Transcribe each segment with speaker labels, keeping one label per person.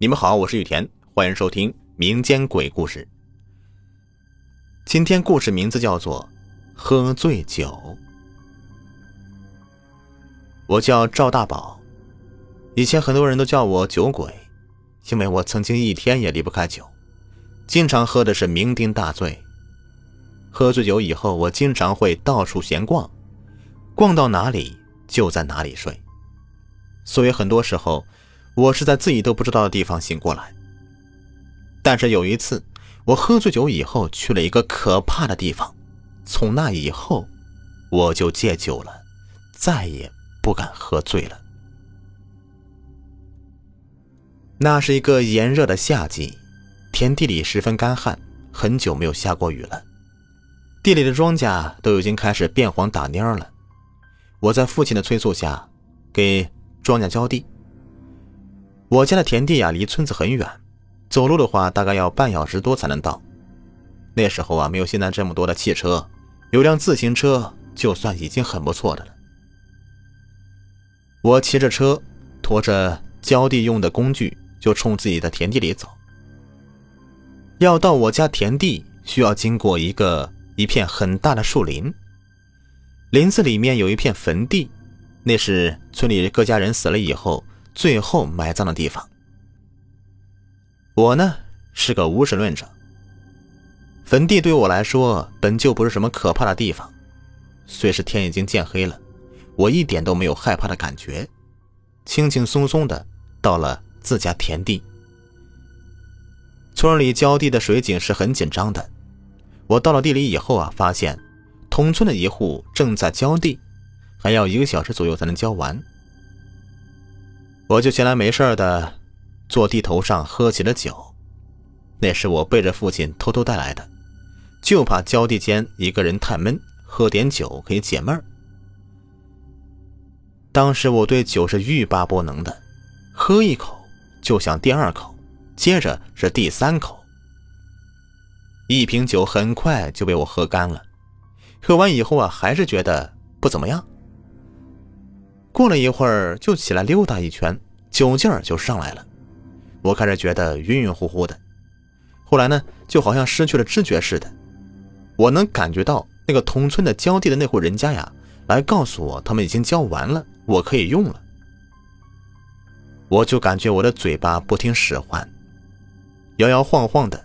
Speaker 1: 你们好，我是雨田，欢迎收听民间鬼故事。今天故事名字叫做《喝醉酒》。我叫赵大宝，以前很多人都叫我酒鬼，因为我曾经一天也离不开酒，经常喝的是酩酊大醉。喝醉酒以后，我经常会到处闲逛，逛到哪里就在哪里睡，所以很多时候。我是在自己都不知道的地方醒过来。但是有一次，我喝醉酒以后去了一个可怕的地方，从那以后，我就戒酒了，再也不敢喝醉了。那是一个炎热的夏季，田地里十分干旱，很久没有下过雨了，地里的庄稼都已经开始变黄打蔫了。我在父亲的催促下，给庄稼浇地。我家的田地呀，离村子很远，走路的话大概要半小时多才能到。那时候啊，没有现在这么多的汽车，有辆自行车就算已经很不错的了。我骑着车，驮着浇地用的工具，就冲自己的田地里走。要到我家田地，需要经过一个一片很大的树林，林子里面有一片坟地，那是村里各家人死了以后。最后埋葬的地方。我呢是个无神论者，坟地对我来说本就不是什么可怕的地方。虽是天已经渐黑了，我一点都没有害怕的感觉，轻轻松松的到了自家田地。村里浇地的水井是很紧张的。我到了地里以后啊，发现同村的一户正在浇地，还要一个小时左右才能浇完。我就闲来没事的，坐地头上喝起了酒。那是我背着父亲偷偷带来的，就怕浇地间一个人太闷，喝点酒可以解闷儿。当时我对酒是欲罢不能的，喝一口就想第二口，接着是第三口。一瓶酒很快就被我喝干了，喝完以后啊，还是觉得不怎么样。过了一会儿，就起来溜达一圈，酒劲儿就上来了。我开始觉得晕晕乎乎的，后来呢，就好像失去了知觉似的。我能感觉到那个同村的浇地的那户人家呀，来告诉我他们已经浇完了，我可以用了。我就感觉我的嘴巴不听使唤，摇摇晃晃的，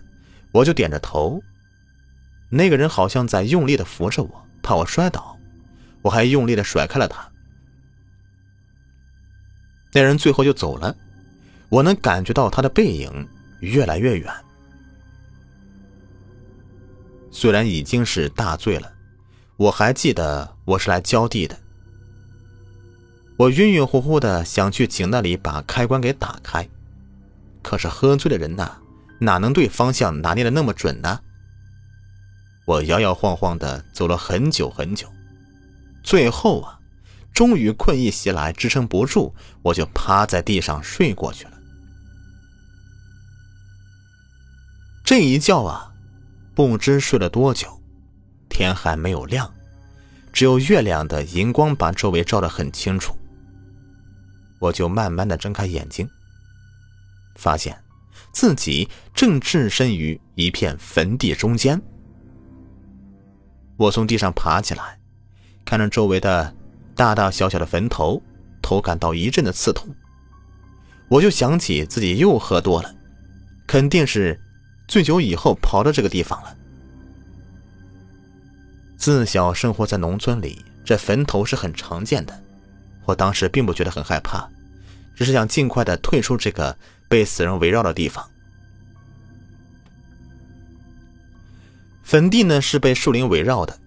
Speaker 1: 我就点着头。那个人好像在用力的扶着我，怕我摔倒，我还用力的甩开了他。那人最后就走了，我能感觉到他的背影越来越远。虽然已经是大醉了，我还记得我是来浇地的。我晕晕乎乎的想去井那里把开关给打开，可是喝醉的人呐，哪能对方向拿捏的那么准呢？我摇摇晃晃的走了很久很久，最后啊。终于困意袭来，支撑不住，我就趴在地上睡过去了。这一觉啊，不知睡了多久，天还没有亮，只有月亮的荧光把周围照得很清楚。我就慢慢的睁开眼睛，发现自己正置身于一片坟地中间。我从地上爬起来，看着周围的。大大小小的坟头，头感到一阵的刺痛。我就想起自己又喝多了，肯定是醉酒以后跑到这个地方了。自小生活在农村里，这坟头是很常见的。我当时并不觉得很害怕，只是想尽快的退出这个被死人围绕的地方。坟地呢是被树林围绕的。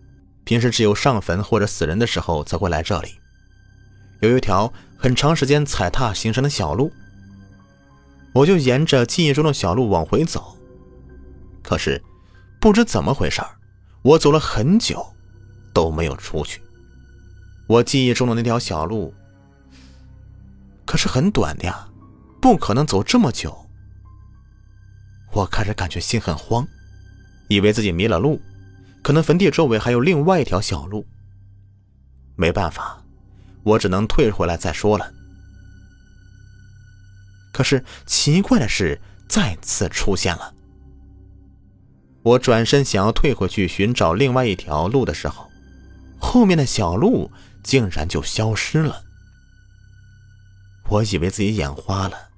Speaker 1: 平时只有上坟或者死人的时候才会来这里。有一条很长时间踩踏形成的小路，我就沿着记忆中的小路往回走。可是不知怎么回事我走了很久都没有出去。我记忆中的那条小路可是很短的呀，不可能走这么久。我开始感觉心很慌，以为自己迷了路。可能坟地周围还有另外一条小路。没办法，我只能退回来再说了。可是奇怪的事再次出现了。我转身想要退回去寻找另外一条路的时候，后面的小路竟然就消失了。我以为自己眼花了，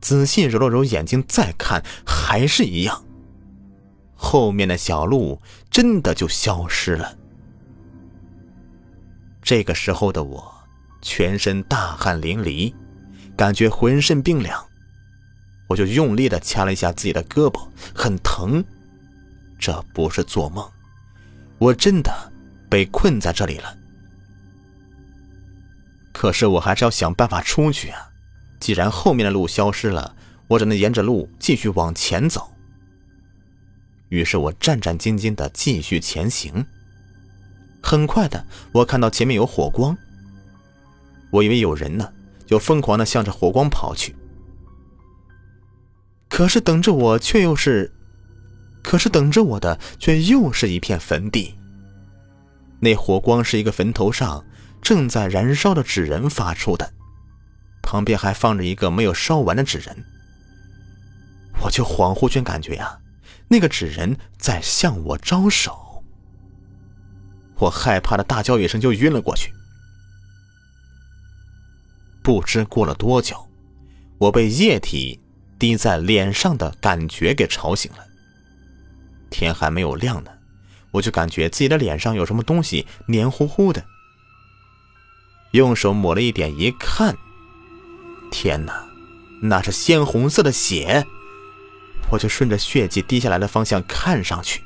Speaker 1: 仔细揉了揉眼睛再看，还是一样。后面的小路真的就消失了。这个时候的我，全身大汗淋漓。感觉浑身冰凉，我就用力的掐了一下自己的胳膊，很疼。这不是做梦，我真的被困在这里了。可是我还是要想办法出去啊！既然后面的路消失了，我只能沿着路继续往前走。于是我战战兢兢的继续前行。很快的，我看到前面有火光，我以为有人呢。就疯狂的向着火光跑去，可是等着我却又是，可是等着我的却又是一片坟地。那火光是一个坟头上正在燃烧的纸人发出的，旁边还放着一个没有烧完的纸人。我就恍惚间感觉呀，那个纸人在向我招手。我害怕的大叫一声，就晕了过去。不知过了多久，我被液体滴在脸上的感觉给吵醒了。天还没有亮呢，我就感觉自己的脸上有什么东西黏糊糊的。用手抹了一点，一看，天哪，那是鲜红色的血！我就顺着血迹滴下来的方向看上去，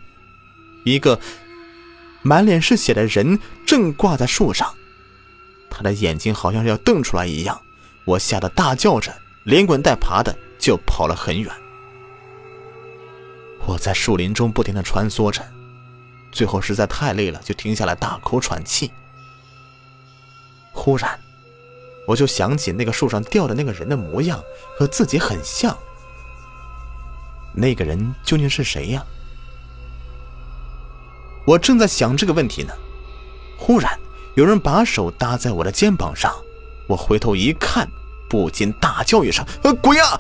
Speaker 1: 一个满脸是血的人正挂在树上。他的眼睛好像是要瞪出来一样，我吓得大叫着，连滚带爬的就跑了很远。我在树林中不停的穿梭着，最后实在太累了，就停下来大口喘气。忽然，我就想起那个树上吊的那个人的模样和自己很像。那个人究竟是谁呀？我正在想这个问题呢，忽然。有人把手搭在我的肩膀上，我回头一看，不禁大叫一声：“呃，鬼啊！”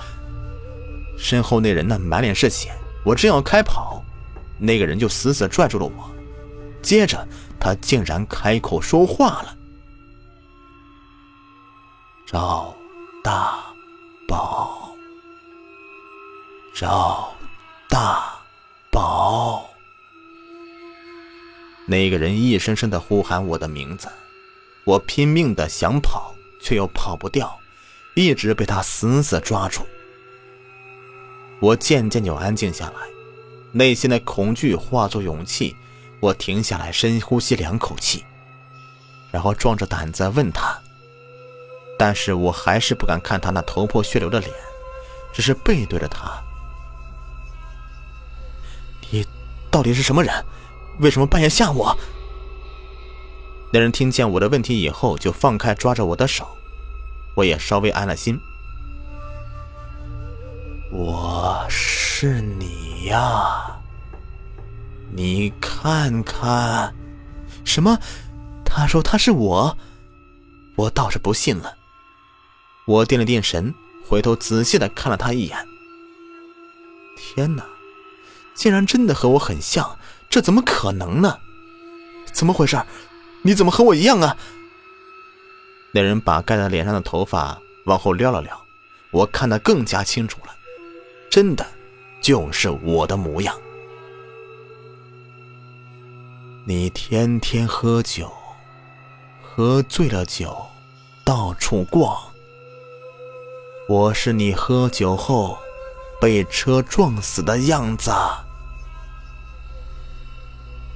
Speaker 1: 身后那人呢，满脸是血。我正要开跑，那个人就死死拽住了我。接着，他竟然开口说话了：“赵大宝，赵大宝。”那个人一声声的呼喊我的名字，我拼命的想跑，却又跑不掉，一直被他死死抓住。我渐渐就安静下来，内心的恐惧化作勇气，我停下来，深呼吸两口气，然后壮着胆子问他。但是我还是不敢看他那头破血流的脸，只是背对着他。到底是什么人？为什么半夜吓我？那人听见我的问题以后，就放开抓着我的手，我也稍微安了心。我是你呀，你看看，什么？他说他是我，我倒是不信了。我定了定神，回头仔细的看了他一眼。天哪，竟然真的和我很像！这怎么可能呢？怎么回事？你怎么和我一样啊？那人把盖在脸上的头发往后撩了撩，我看得更加清楚了，真的就是我的模样。你天天喝酒，喝醉了酒到处逛。我是你喝酒后被车撞死的样子。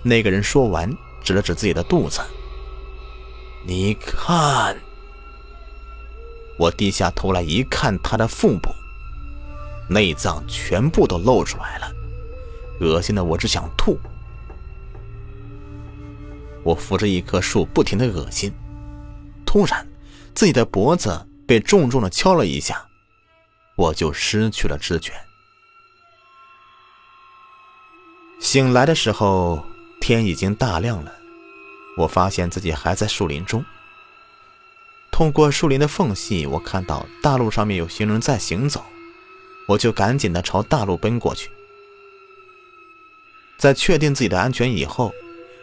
Speaker 1: 那个人说完，指了指自己的肚子。你看，我低下头来一看，他的腹部内脏全部都露出来了，恶心的我只想吐。我扶着一棵树，不停的恶心。突然，自己的脖子被重重的敲了一下，我就失去了知觉。醒来的时候。天已经大亮了，我发现自己还在树林中。通过树林的缝隙，我看到大路上面有行人在行走，我就赶紧的朝大路奔过去。在确定自己的安全以后，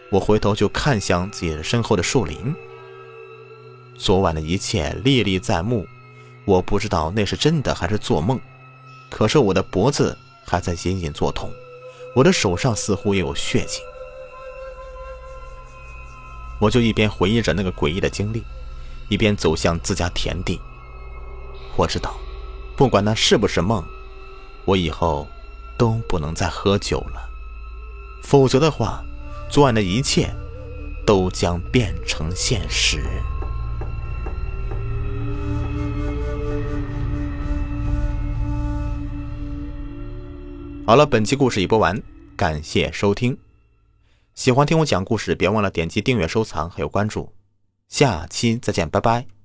Speaker 1: 我回头就看向自己的身后的树林。昨晚的一切历历在目，我不知道那是真的还是做梦，可是我的脖子还在隐隐作痛，我的手上似乎也有血迹。我就一边回忆着那个诡异的经历，一边走向自家田地。我知道，不管那是不是梦，我以后都不能再喝酒了，否则的话，昨晚的一切都将变成现实。好了，本期故事已播完，感谢收听。喜欢听我讲故事，别忘了点击订阅、收藏还有关注。下期再见，拜拜。